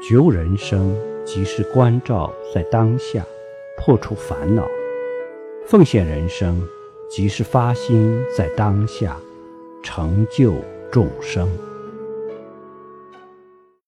觉悟人生，即是关照在当下，破除烦恼，奉献人生，即是发心在当下，成就众生。